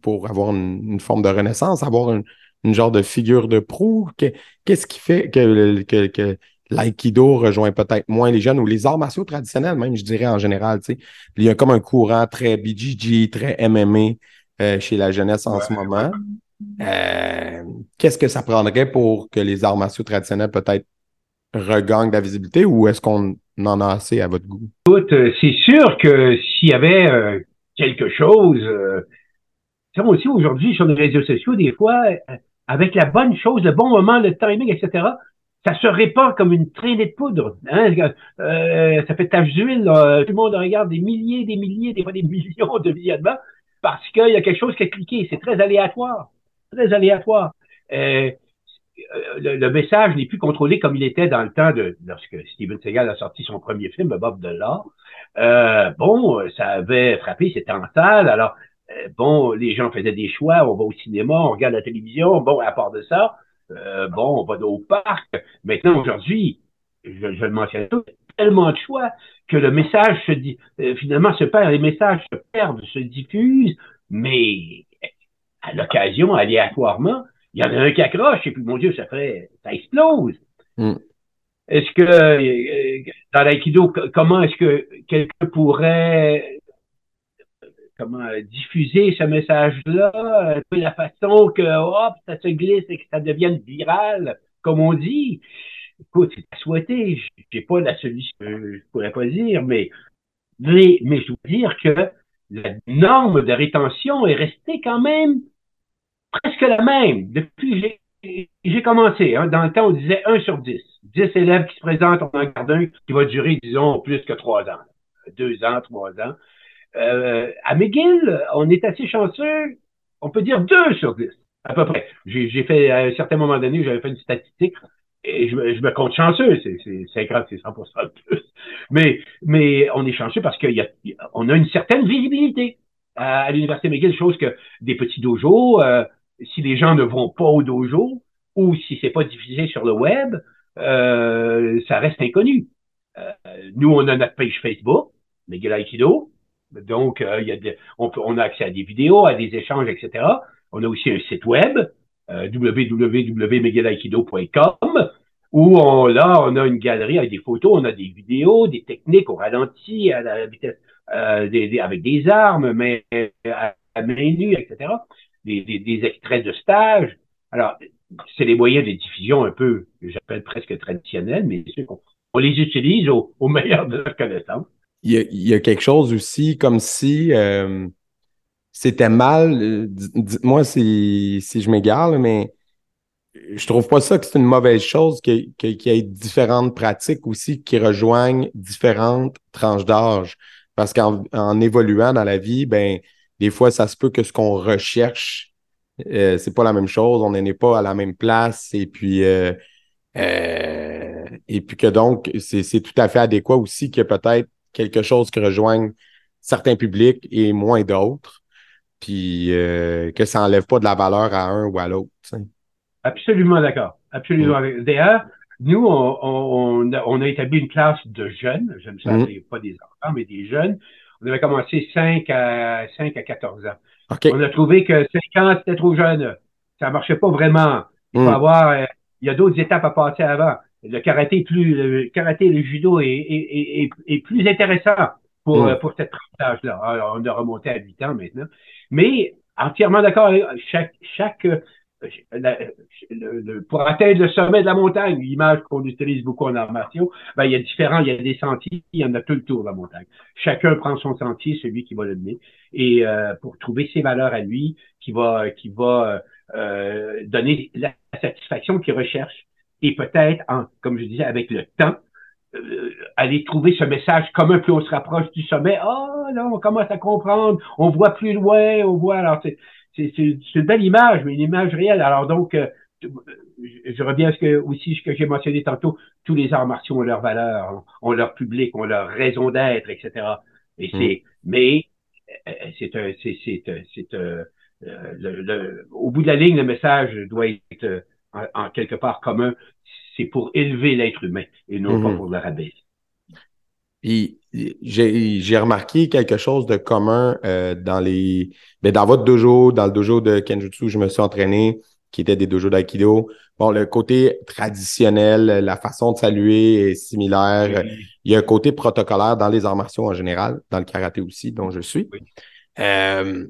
pour avoir une, forme de renaissance, avoir une, genre de figure de proue? Qu'est-ce qui fait que, que, l'aïkido rejoint peut-être moins les jeunes ou les arts martiaux traditionnels, même, je dirais en général. Il y a comme un courant très BGG, très MMA euh, chez la jeunesse en ce moment. Euh, qu'est-ce que ça prendrait pour que les arts martiaux traditionnels peut-être regagnent de la visibilité ou est-ce qu'on en a assez à votre goût? Écoute, euh, c'est sûr que s'il y avait quelque chose moi aussi, aujourd'hui, sur les réseaux sociaux, des fois, euh, avec la bonne chose, le bon moment, le timing, etc., ça se répand comme une traînée de poudre. Hein? Euh, ça fait tache d'huile. Tout le monde regarde des milliers, des milliers, des fois des millions de visionnements parce qu'il y a quelque chose qui a cliqué. C'est très aléatoire. Très aléatoire. Euh, le, message n'est plus contrôlé comme il était dans le temps de lorsque Steven Seagal a sorti son premier film, Bob de Euh, bon, ça avait frappé, c'était en salle. Alors, euh, bon, les gens faisaient des choix, on va au cinéma, on regarde la télévision, bon, à part de ça, euh, bon, on va au parc. Maintenant, aujourd'hui, je, je le mentionne tellement de choix que le message se dit, euh, finalement se perd, les messages se perdent, se diffusent, mais à l'occasion, aléatoirement, il y en a un qui accroche, et puis mon Dieu, ça ferait, ça explose. Mm. Est-ce que dans l'aïkido, comment est-ce que quelqu'un pourrait comment euh, diffuser ce message-là, de la façon que hop, ça se glisse et que ça devienne viral, comme on dit? Écoute, c'est à souhaiter. J'ai pas la solution, je pourrais pas dire, mais, mais, mais je dois dire que la norme de rétention est restée quand même presque la même depuis que j'ai commencé. Hein. Dans le temps, on disait 1 sur 10. 10 élèves qui se présentent, on en garde un qui va durer, disons, plus que 3 ans. 2 ans, 3 ans. Euh, à McGill, on est assez chanceux, on peut dire 2 sur 10, à peu près. J'ai fait, à un certain moment donné, j'avais fait une statistique, et je, me compte chanceux, c'est 50, c'est 100% de plus. Mais, mais on est chanceux parce qu'on a, a une certaine visibilité à, l'Université McGill, chose que des petits dojos, euh, si les gens ne vont pas au dojo, ou si c'est pas diffusé sur le web, euh, ça reste inconnu. Euh, nous, on a notre page Facebook, McGill Aikido, donc, euh, y a on, on a accès à des vidéos, à des échanges, etc. On a aussi un site web, euh, où on, là, on a une galerie avec des photos, on a des vidéos, des techniques au ralenti, à la vitesse, euh, des, avec des armes, mais à, main nue, etc. Des, des, extraits de stage. Alors, c'est les moyens de diffusion un peu, j'appelle presque traditionnels, mais on, les utilise au, au meilleur de leur connaissance il y, a, quelque chose aussi comme si euh, c'était mal. Euh, dites-moi si, si je m'égare, mais je trouve pas ça que c'est une mauvaise chose qu'il y ait différentes pratiques aussi qui rejoignent différentes tranches d'âge. Parce qu'en évoluant dans la vie, ben, des fois, ça se peut que ce qu'on recherche, euh, c'est pas la même chose, on n'est pas à la même place, et puis euh, et puis que donc, c'est tout à fait adéquat aussi que peut-être quelque chose qui rejoigne certains publics et moins d'autres, puis euh, que ça n'enlève pas de la valeur à un ou à l'autre. Absolument d'accord. Absolument. Mm. D'ailleurs, nous, on, on, a, établi une classe de jeunes, je ne sais pas des enfants, mais des jeunes. On avait commencé 5 à 5 à 14 ans. On a trouvé que 5 ans, c'était trop jeune. Ça ne marchait pas vraiment. Il faut mm. avoir, euh, il y a d'autres étapes à passer avant le karaté plus le karaté le judo est, est, est, plus intéressant pour, mm. pour cette tranche là On a remonté à 8 ans maintenant. Mais entièrement d'accord chaque chaque pour atteindre le sommet de la montagne, l'image qu'on utilise beaucoup en armation, ben, il y a différents, il y a des sentiers, il y en a tout le tour de la montagne. Chacun prend son sentier, celui qui va le mener, et euh, pour trouver ses valeurs à lui, qui va, qui va euh, donner la satisfaction qu'il recherche et peut-être, comme je disais, avec le temps, euh, aller trouver ce message commun, plus on se rapproche du sommet. Oh, là, on commence à comprendre, on voit plus loin, on voit. Alors, c'est, c'est une belle image, mais une image réelle. Alors donc, euh, je reviens à ce que aussi ce que j'ai mentionné tantôt, tous les arts martiaux ont leur valeur, ont leur public, ont leur raison d'être, etc. Et c'est, mm. mais euh, c'est un, c'est, c'est, c'est, le, au bout de la ligne, le message doit être en, quelque part commun. C'est pour élever l'être humain et non pas mhm. pour le rabaisser. J'ai remarqué quelque chose de commun dans les mais ben, dans votre dojo, dans le dojo de Kenjutsu, je me suis entraîné, qui était des dojos d'aïkido. Bon, le côté traditionnel, la façon de saluer est similaire. Il y a un côté protocolaire dans les arts martiaux en général, dans le karaté aussi, dont je suis. Euh,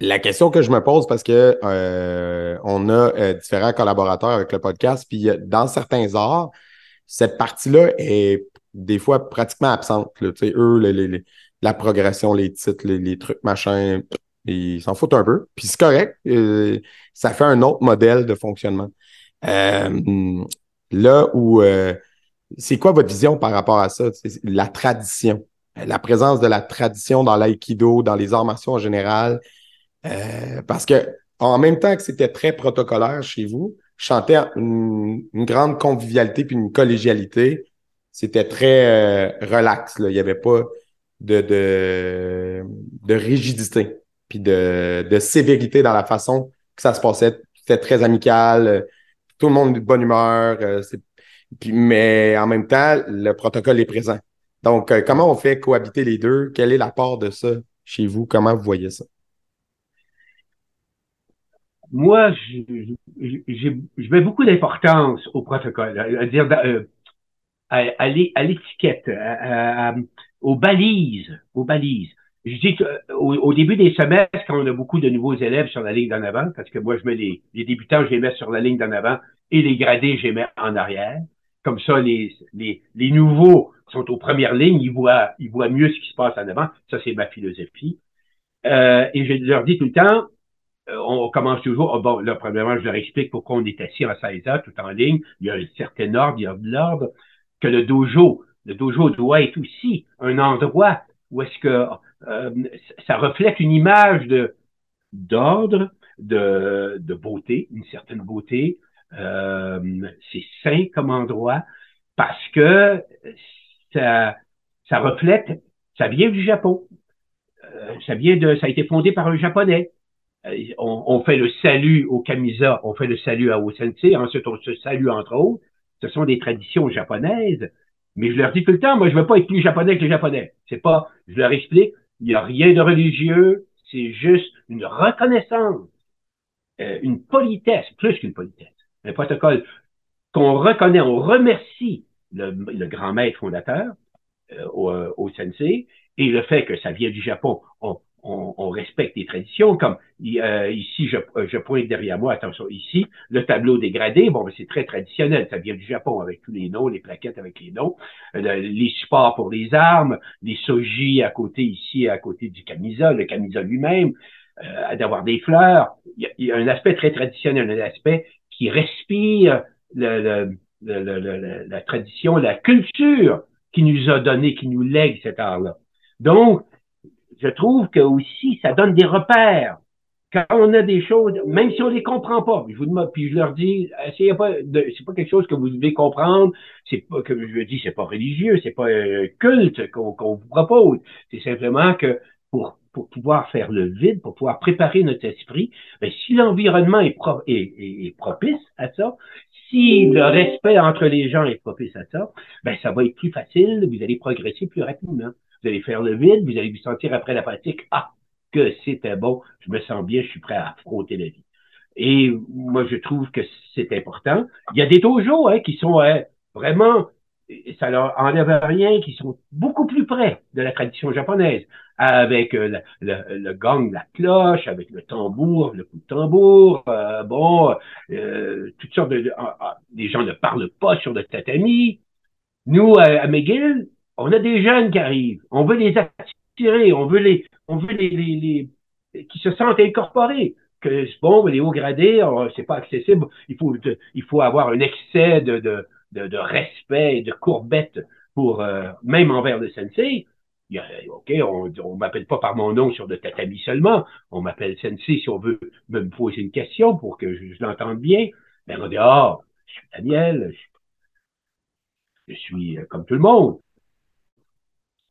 la question que je me pose, parce que euh, on a euh, différents collaborateurs avec le podcast, puis dans certains arts, cette partie-là est des fois pratiquement absente. Là. Eux, la progression, les titres, les, trucs, machin, ils s'en foutent un peu. Puis c'est correct. ça fait un autre modèle de fonctionnement. là où c'est quoi votre vision par rapport à ça? La tradition, la présence de la tradition dans l'aïkido, dans les arts martiaux en général. Euh, parce que en même temps que c'était très protocolaire chez vous, chanter une, une, grande convivialité puis une collégialité. C'était très euh, relax. Là. Il n'y avait pas de, de, rigidité puis de, de sévérité dans la façon que ça se passait. C'était très amical. Tout le monde de bonne humeur. Euh, mais en même temps, le protocole est présent. Donc, euh, comment on fait cohabiter les deux? Quel est l'apport de ça chez vous? Comment vous voyez ça? Moi, je, mets beaucoup d'importance au protocole, à, dire euh, à, l'étiquette, aux balises, aux balises. Je dis qu'au au début des semestres, quand on a beaucoup de nouveaux élèves sur la ligne d'en avant, parce que moi, je mets les, les débutants, je les mets sur la ligne d'en avant et les gradés, je les mets en arrière. Comme ça, les, les, les nouveaux sont aux premières lignes, ils voient, ils voient mieux ce qui se passe en avant. Ça, c'est ma philosophie. Euh, et je leur dis tout le temps, euh, on commence toujours, oh, bon, là, premièrement, je leur explique pourquoi on est assis en 16 heures, tout en ligne. Il y a un certain ordre, il y a de l'ordre, que le dojo, le dojo doit être aussi un endroit où est-ce que euh, ça reflète une image de d'ordre, de, de beauté, une certaine beauté, euh, c'est sain comme endroit parce que ça, ça reflète, ça vient du Japon. Euh, ça vient de, ça a été fondé par un japonais. Euh, on, on, fait le salut au Kamisa, on fait le salut à Osensei, ensuite on se salue entre autres. Ce sont des traditions japonaises. Mais je leur dis tout le temps, moi je veux pas être plus japonais que les japonais. C'est pas, je leur explique, il n'y a rien de religieux, c'est juste une reconnaissance, une politesse, plus qu'une politesse un protocole qu'on reconnaît, on remercie le, grand maître fondateur euh, au, euh, au, sensei, et le fait que ça vient du Japon, on, respecte les traditions, comme euh, ici, je, je, pointe derrière moi, attention, ici, le tableau dégradé, bon, c'est très traditionnel, ça vient du Japon, avec tous les noms, les plaquettes avec les noms, les supports pour les armes, les soji à côté, ici, à côté du kamisa, le kamisa lui-même, d'avoir des fleurs, il y, a, un aspect très traditionnel, un aspect qui respire la tradition, la culture qui nous a donné, qui nous lègue cet art-là. Donc, je trouve que aussi, ça donne des repères. Quand on a des choses, même si on les comprend pas, je vous demande, puis je leur dis, essayez pas, c'est pas quelque chose que vous devez comprendre, c'est pas que je dis, c'est pas religieux, c'est pas un culte qu'on vous propose, c'est simplement que pour pour pouvoir faire le vide, pour pouvoir préparer notre esprit, ben, si l'environnement est, est, propice à ça, si le respect entre les gens est propice à ça, ben, ça va être plus facile, vous allez progresser plus rapidement. Vous allez faire le vide, vous allez vous sentir après la pratique, ah, que c'était bon, je me sens bien, je suis prêt à affronter la vie. Et moi, je trouve que c'est important. Il y a des dojos hein, qui sont hein, vraiment ça leur enlève rien, qui sont beaucoup plus près de la tradition japonaise, avec euh, le, le, gong, la cloche, avec le tambour, le coup de tambour, euh, bon, euh, toutes sortes de... les gens ne parlent pas sur le tatami. Nous, à, McGill, on a des jeunes qui arrivent, on veut les attirer, on veut les, on veut les, les, les qui se sentent incorporés que bon, les hauts gradés, c'est pas accessible. Il faut, il faut avoir un excès de, de, de, respect de courbette pour euh, même envers le sensei. Il OK, on ne m'appelle pas par mon nom sur le tatami seulement. On m'appelle sensei si on veut me poser une question pour que je, l'entende bien. Ben, on dit, ah, je suis Daniel, je, suis euh, comme tout le monde.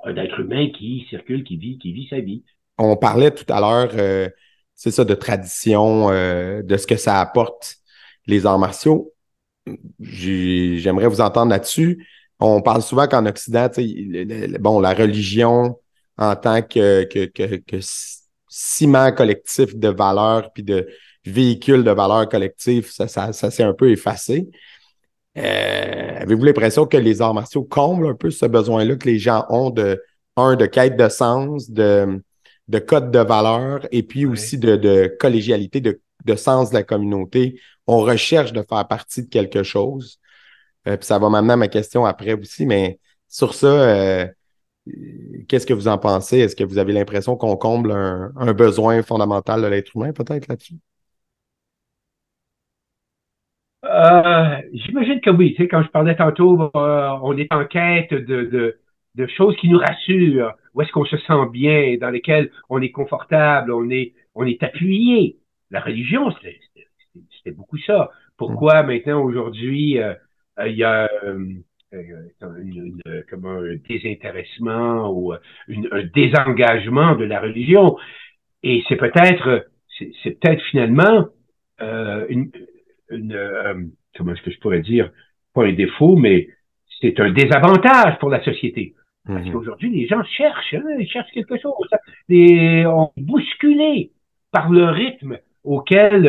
Un être humain qui circule, qui vit, qui vit sa vie. on parlait tout à l'heure, euh, c'est ça, de tradition, euh, de ce que ça apporte les arts martiaux. J'aimerais vous entendre là-dessus. On parle souvent qu'en Occident, bon, la religion en tant que, que, que, ciment collectif de valeurs puis de véhicule de valeurs collectives, ça, ça, ça s'est un peu effacé. Euh, Avez-vous l'impression que les arts martiaux comblent un peu ce besoin-là que les gens ont de, un, de quête de sens, de, de code de valeur et puis aussi de, de collégialité, de, de, sens de la communauté? On recherche de faire partie de quelque chose. Euh, puis ça va m'amener à ma question après aussi, mais sur ça, euh, qu'est-ce que vous en pensez? Est-ce que vous avez l'impression qu'on comble un, un, besoin fondamental de l'être humain peut-être là-dessus? Euh, J'imagine que oui. Tu sais, quand je parlais tantôt, euh, on est en quête de, de, de choses qui nous rassurent, où est-ce qu'on se sent bien, dans lesquelles on est confortable, on est, on est appuyé. La religion, c'était beaucoup ça. Pourquoi mm. maintenant, aujourd'hui, euh, euh, il y a euh, une, comme un désintéressement ou une, un désengagement de la religion? Et c'est peut-être, c'est peut-être finalement une, une comment est-ce que je pourrais dire, pas un défaut, mais c'est un désavantage pour la société. Parce mhm. qu'aujourd'hui, les gens cherchent, hein, ils cherchent quelque chose. On est bousculé par le rythme auquel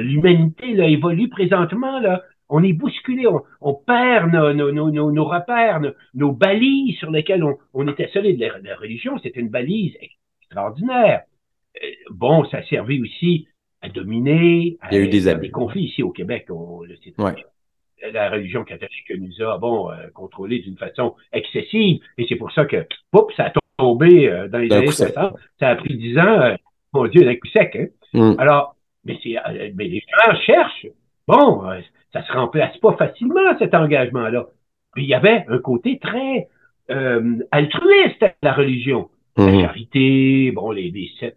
l'humanité évolue présentement. Là. On est bousculé, on, perd nos, nos, nos, nos, repères, nos, balises sur lesquelles on, on était solide. La, la religion, c'était une balise extraordinaire. Euh, bon, ça servait aussi à dominer. Il y a eu des, des conflits ici au Québec. On, ouais la religion catholique nous a bon euh, contrôlé d'une façon excessive et c'est pour ça que poup, ça a tombé euh, dans les années 60. Ça a pris dix ans, euh, mon Dieu, d'un coup sec. Hein? Mm. Alors, mais, c'est, mais les gens cherchent. Bon, ça se remplace pas facilement cet engagement-là. Mais il y avait un côté très altruiste à la religion. La mm-hmm. charité, bon, les, les sept,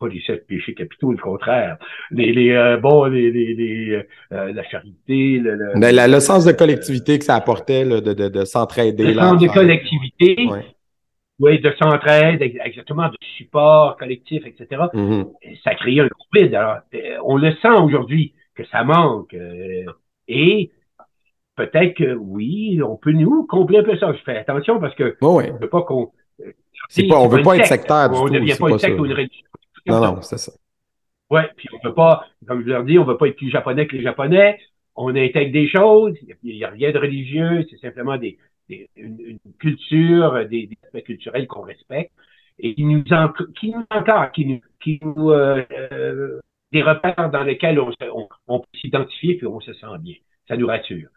pas les sept péchés capitaux, le contraire. Les, les euh, bon, les, les, les euh, la charité, le, le, Mais la, le sens de collectivité que ça apportait, là, de, de, de s'entraider. Le sens de collectivité, oui, de s'entraide, exactement, de support collectif, etc. Mm-hmm. Ça crée un vide. Alors, euh, on le sent aujourd'hui que ça manque. et peut-être que oui, on peut nous combler un peu ça. Je fais attention parce que oh, ouais. on veut pas qu'on. Pas, on veut pas être sectaire du on tout. On ne devient pas une secte ou une religion non, non, c'est ça. Ouais, puis on peut pas, comme je leur dis, on veut pas être plus japonais que les japonais. On intègre des choses, il n'y a rien de religieux, c'est simplement des, des une, culture, des, des, aspects culturels qu'on respecte et qui nous, en, qui nous qui nous, qui nous euh, euh, des repères dans lesquels on, on, on peut s'identifier puis on se sent bien. Ça nous rassure.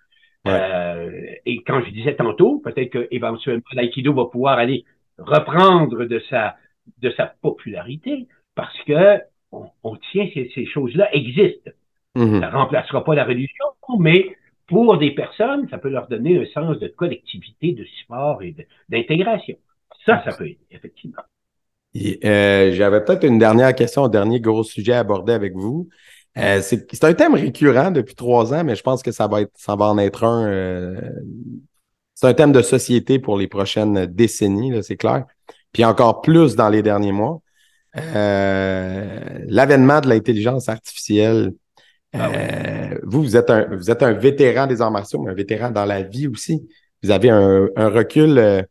Ouais. Euh, et quand je disais tantôt, peut-être qu'éventuellement l'aïkido va pouvoir aller reprendre de sa de sa popularité, parce que on, on tient ces, ces choses-là existent. Mm-hmm. Ça remplacera pas la religion, mais pour des personnes, ça peut leur donner un sens de collectivité, de support et d'intégration. Ça, ça peut aider, effectivement. Euh, J'avais peut-être une dernière question, un dernier gros sujet à aborder avec vous. Euh, c'est un thème récurrent depuis trois ans, mais je pense que ça va être, ça va en être un. Euh, c'est un thème de société pour les prochaines décennies, c'est clair. Puis encore plus dans les derniers mois. Euh, l'avènement de l'intelligence artificielle. Ah euh, vous, vous êtes, un, vous êtes un vétéran des arts martiaux, mais un vétéran dans la vie aussi. Vous avez un, un recul,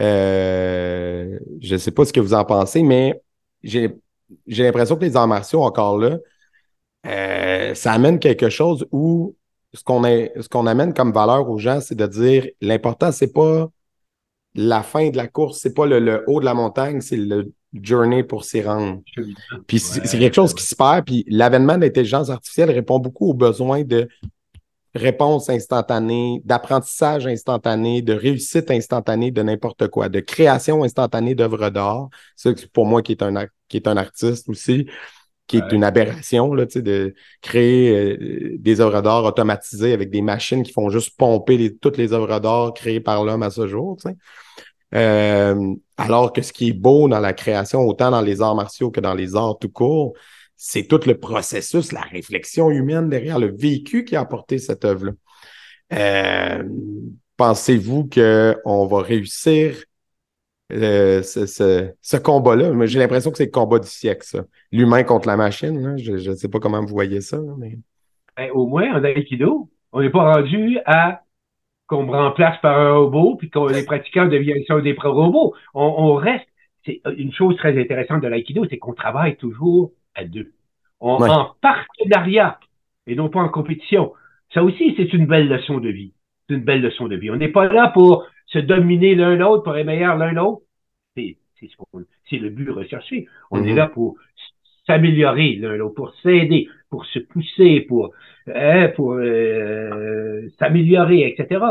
euh, je ne sais pas ce que vous en pensez, mais j'ai l'impression que les arts martiaux, encore là, euh, ça amène quelque chose où ce qu'on ce qu'on amène comme valeur aux gens, c'est de dire l'important, c'est pas la fin de la course, c'est pas le, le, haut de la montagne, c'est le journey pour s'y rendre. Puis c'est quelque chose qui se perd. Puis l'avènement de l'intelligence artificielle répond beaucoup aux besoins de réponse instantanée, d'apprentissage instantané, de réussite instantanée de n'importe quoi, de création instantanée d'œuvres d'art. C'est pour moi qui est un, qui est un artiste aussi, qui est une aberration, là, de créer euh, des œuvres d'art automatisées avec des machines qui font juste pomper toutes les œuvres d'art créées par l'homme à ce jour. Euh, alors que ce qui est beau dans la création, autant dans les arts martiaux que dans les arts tout court, c'est tout le processus, la réflexion humaine derrière le vécu qui a apporté cette œuvre-là. Euh, pensez-vous qu'on va réussir euh, ce, combat-là? J'ai l'impression que c'est le combat du siècle, ça. L'humain contre la machine. Là. Je ne sais pas comment vous voyez ça. Mais... Ben, au moins, en Aikido, on n'est pas rendu à qu'on me remplace par un robot puis que les pratiquants deviennent des robots. On, on reste. C'est une chose très intéressante de l'aïkido, c'est qu'on travaille toujours à deux. On, En partenariat et non pas en compétition. Ça aussi, c'est une belle leçon de vie. C'est une belle leçon de vie. On n'est pas là pour se dominer l'un l'autre, pour être meilleur l'un l'autre. C'est, c'est, le but recherché. On est mm-hmm. là pour s'améliorer l'un l'autre, pour s'aider, pour se pousser, pour, hein, pour euh, s'améliorer, etc.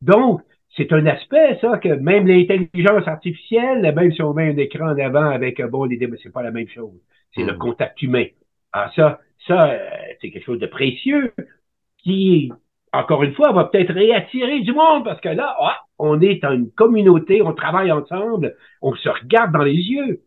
Donc, c'est un aspect, ça, que même l'intelligence artificielle, même si on met un écran en avant avec un bon idée, c'est pas la même chose. C'est le mm. contact humain. Alors ça, ça, euh, c'est quelque chose de précieux qui, encore une fois, va peut-être réattirer du monde parce que là, ah, on est dans une communauté, on travaille ensemble, on se regarde dans les yeux.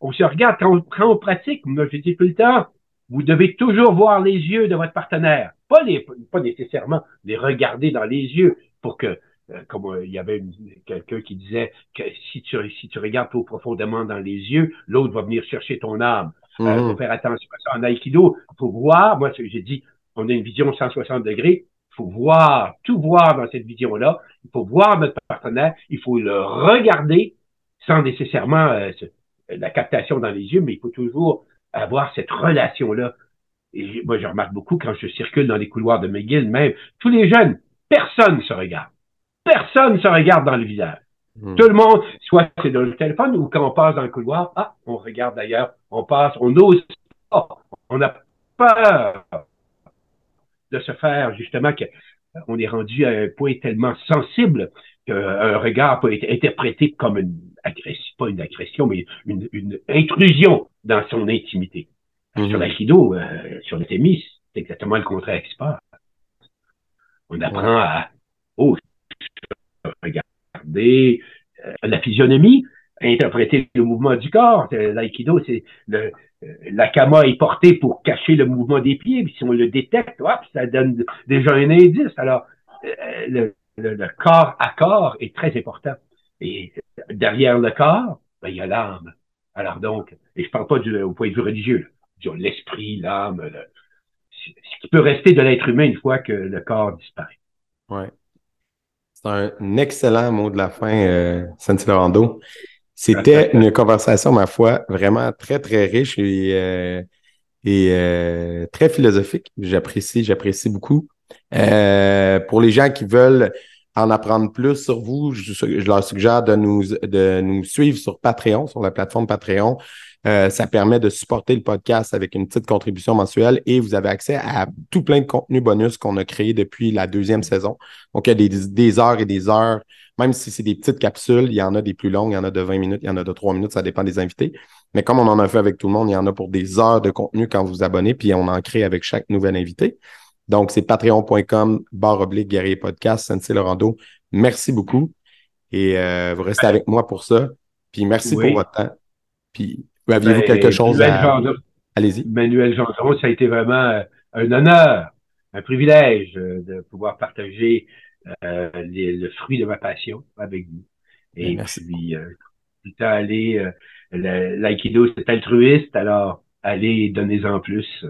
On se regarde quand on, quand on pratique. Moi, je dis tout le temps, vous devez toujours voir les yeux de votre partenaire. Pas les, pas nécessairement les regarder dans les yeux pour que, euh, comme euh, il y avait quelqu'un qui disait que si tu, si tu regardes trop profondément dans les yeux, l'autre va venir chercher ton âme. Il euh, mhm. faut faire attention à ça. En Aikido, il faut voir, moi j'ai dit, on a une vision 160 degrés, il faut voir, tout voir dans cette vision-là, il faut voir notre partenaire, il faut le regarder sans nécessairement la captation dans les yeux, mais il faut toujours avoir cette relation-là. Et moi, je remarque beaucoup quand je circule dans les couloirs de McGill, même, tous les jeunes, personne ne se regarde. Personne ne se regarde dans le visage. Hmm. Tout le monde, soit c'est dans le téléphone ou quand on passe dans le couloir, ah, on regarde d'ailleurs, on passe, on ose pas, on a peur de se faire justement que on est rendu à un point tellement sensible qu'un regard peut être interprété comme une agression, pas une agression, mais une, une intrusion dans son intimité. Mm-hmm. Sur l'aïkido, euh, sur le témis, c'est exactement le contraire qui se passe. On apprend à oh, regarder euh, la physionomie, interpréter le mouvement du corps. Euh, l'aïkido, c'est le l'akama est porté pour cacher le mouvement des pieds, puis si on le détecte, hop, ça donne déjà un indice. Alors, le, le, corps à corps est très important. Et derrière le corps, ben, il y a l'âme. Alors donc, et je parle pas du, au point de vue religieux, l'esprit, l'âme, ce qui peut rester de l'être humain une fois que le corps disparaît. Ouais. C'est un excellent mot de la fin, euh, Santi Lorando. C'était une conversation, ma foi, vraiment très, très riche et, euh, et euh, très philosophique. J'apprécie, j'apprécie beaucoup. Euh, pour les gens qui veulent en apprendre plus sur vous, je, leur suggère de nous, de nous suivre sur Patreon, sur la plateforme Patreon. Euh, ça permet de supporter le podcast avec une petite contribution mensuelle et vous avez accès à tout plein de contenus bonus qu'on a créé depuis la deuxième saison. Donc, il y a des, des heures et des heures, même si c'est des petites capsules, il y en a des plus longues, il y en a de 20 minutes, il y en a de 3 minutes, ça dépend des invités. Mais comme on en a fait avec tout le monde, il y en a pour des heures de contenu quand vous vous abonnez, puis on en crée avec chaque nouvel invité. Donc, c'est patreon.com, barre oblique, guerrier podcast, Sensei Lorando. Merci beaucoup. Et euh, vous restez avec moi pour ça. Puis merci pour votre temps. Puis, aviez-vous ben, quelque chose à... Allez-y. Manuel Gendron, ça a été vraiment euh, un honneur, un privilège euh, de pouvoir partager le fruit de ma passion avec vous. Et ben, merci. puis, tout à aller, l'aïkido, c'est altruiste, alors allez, donnez-en plus.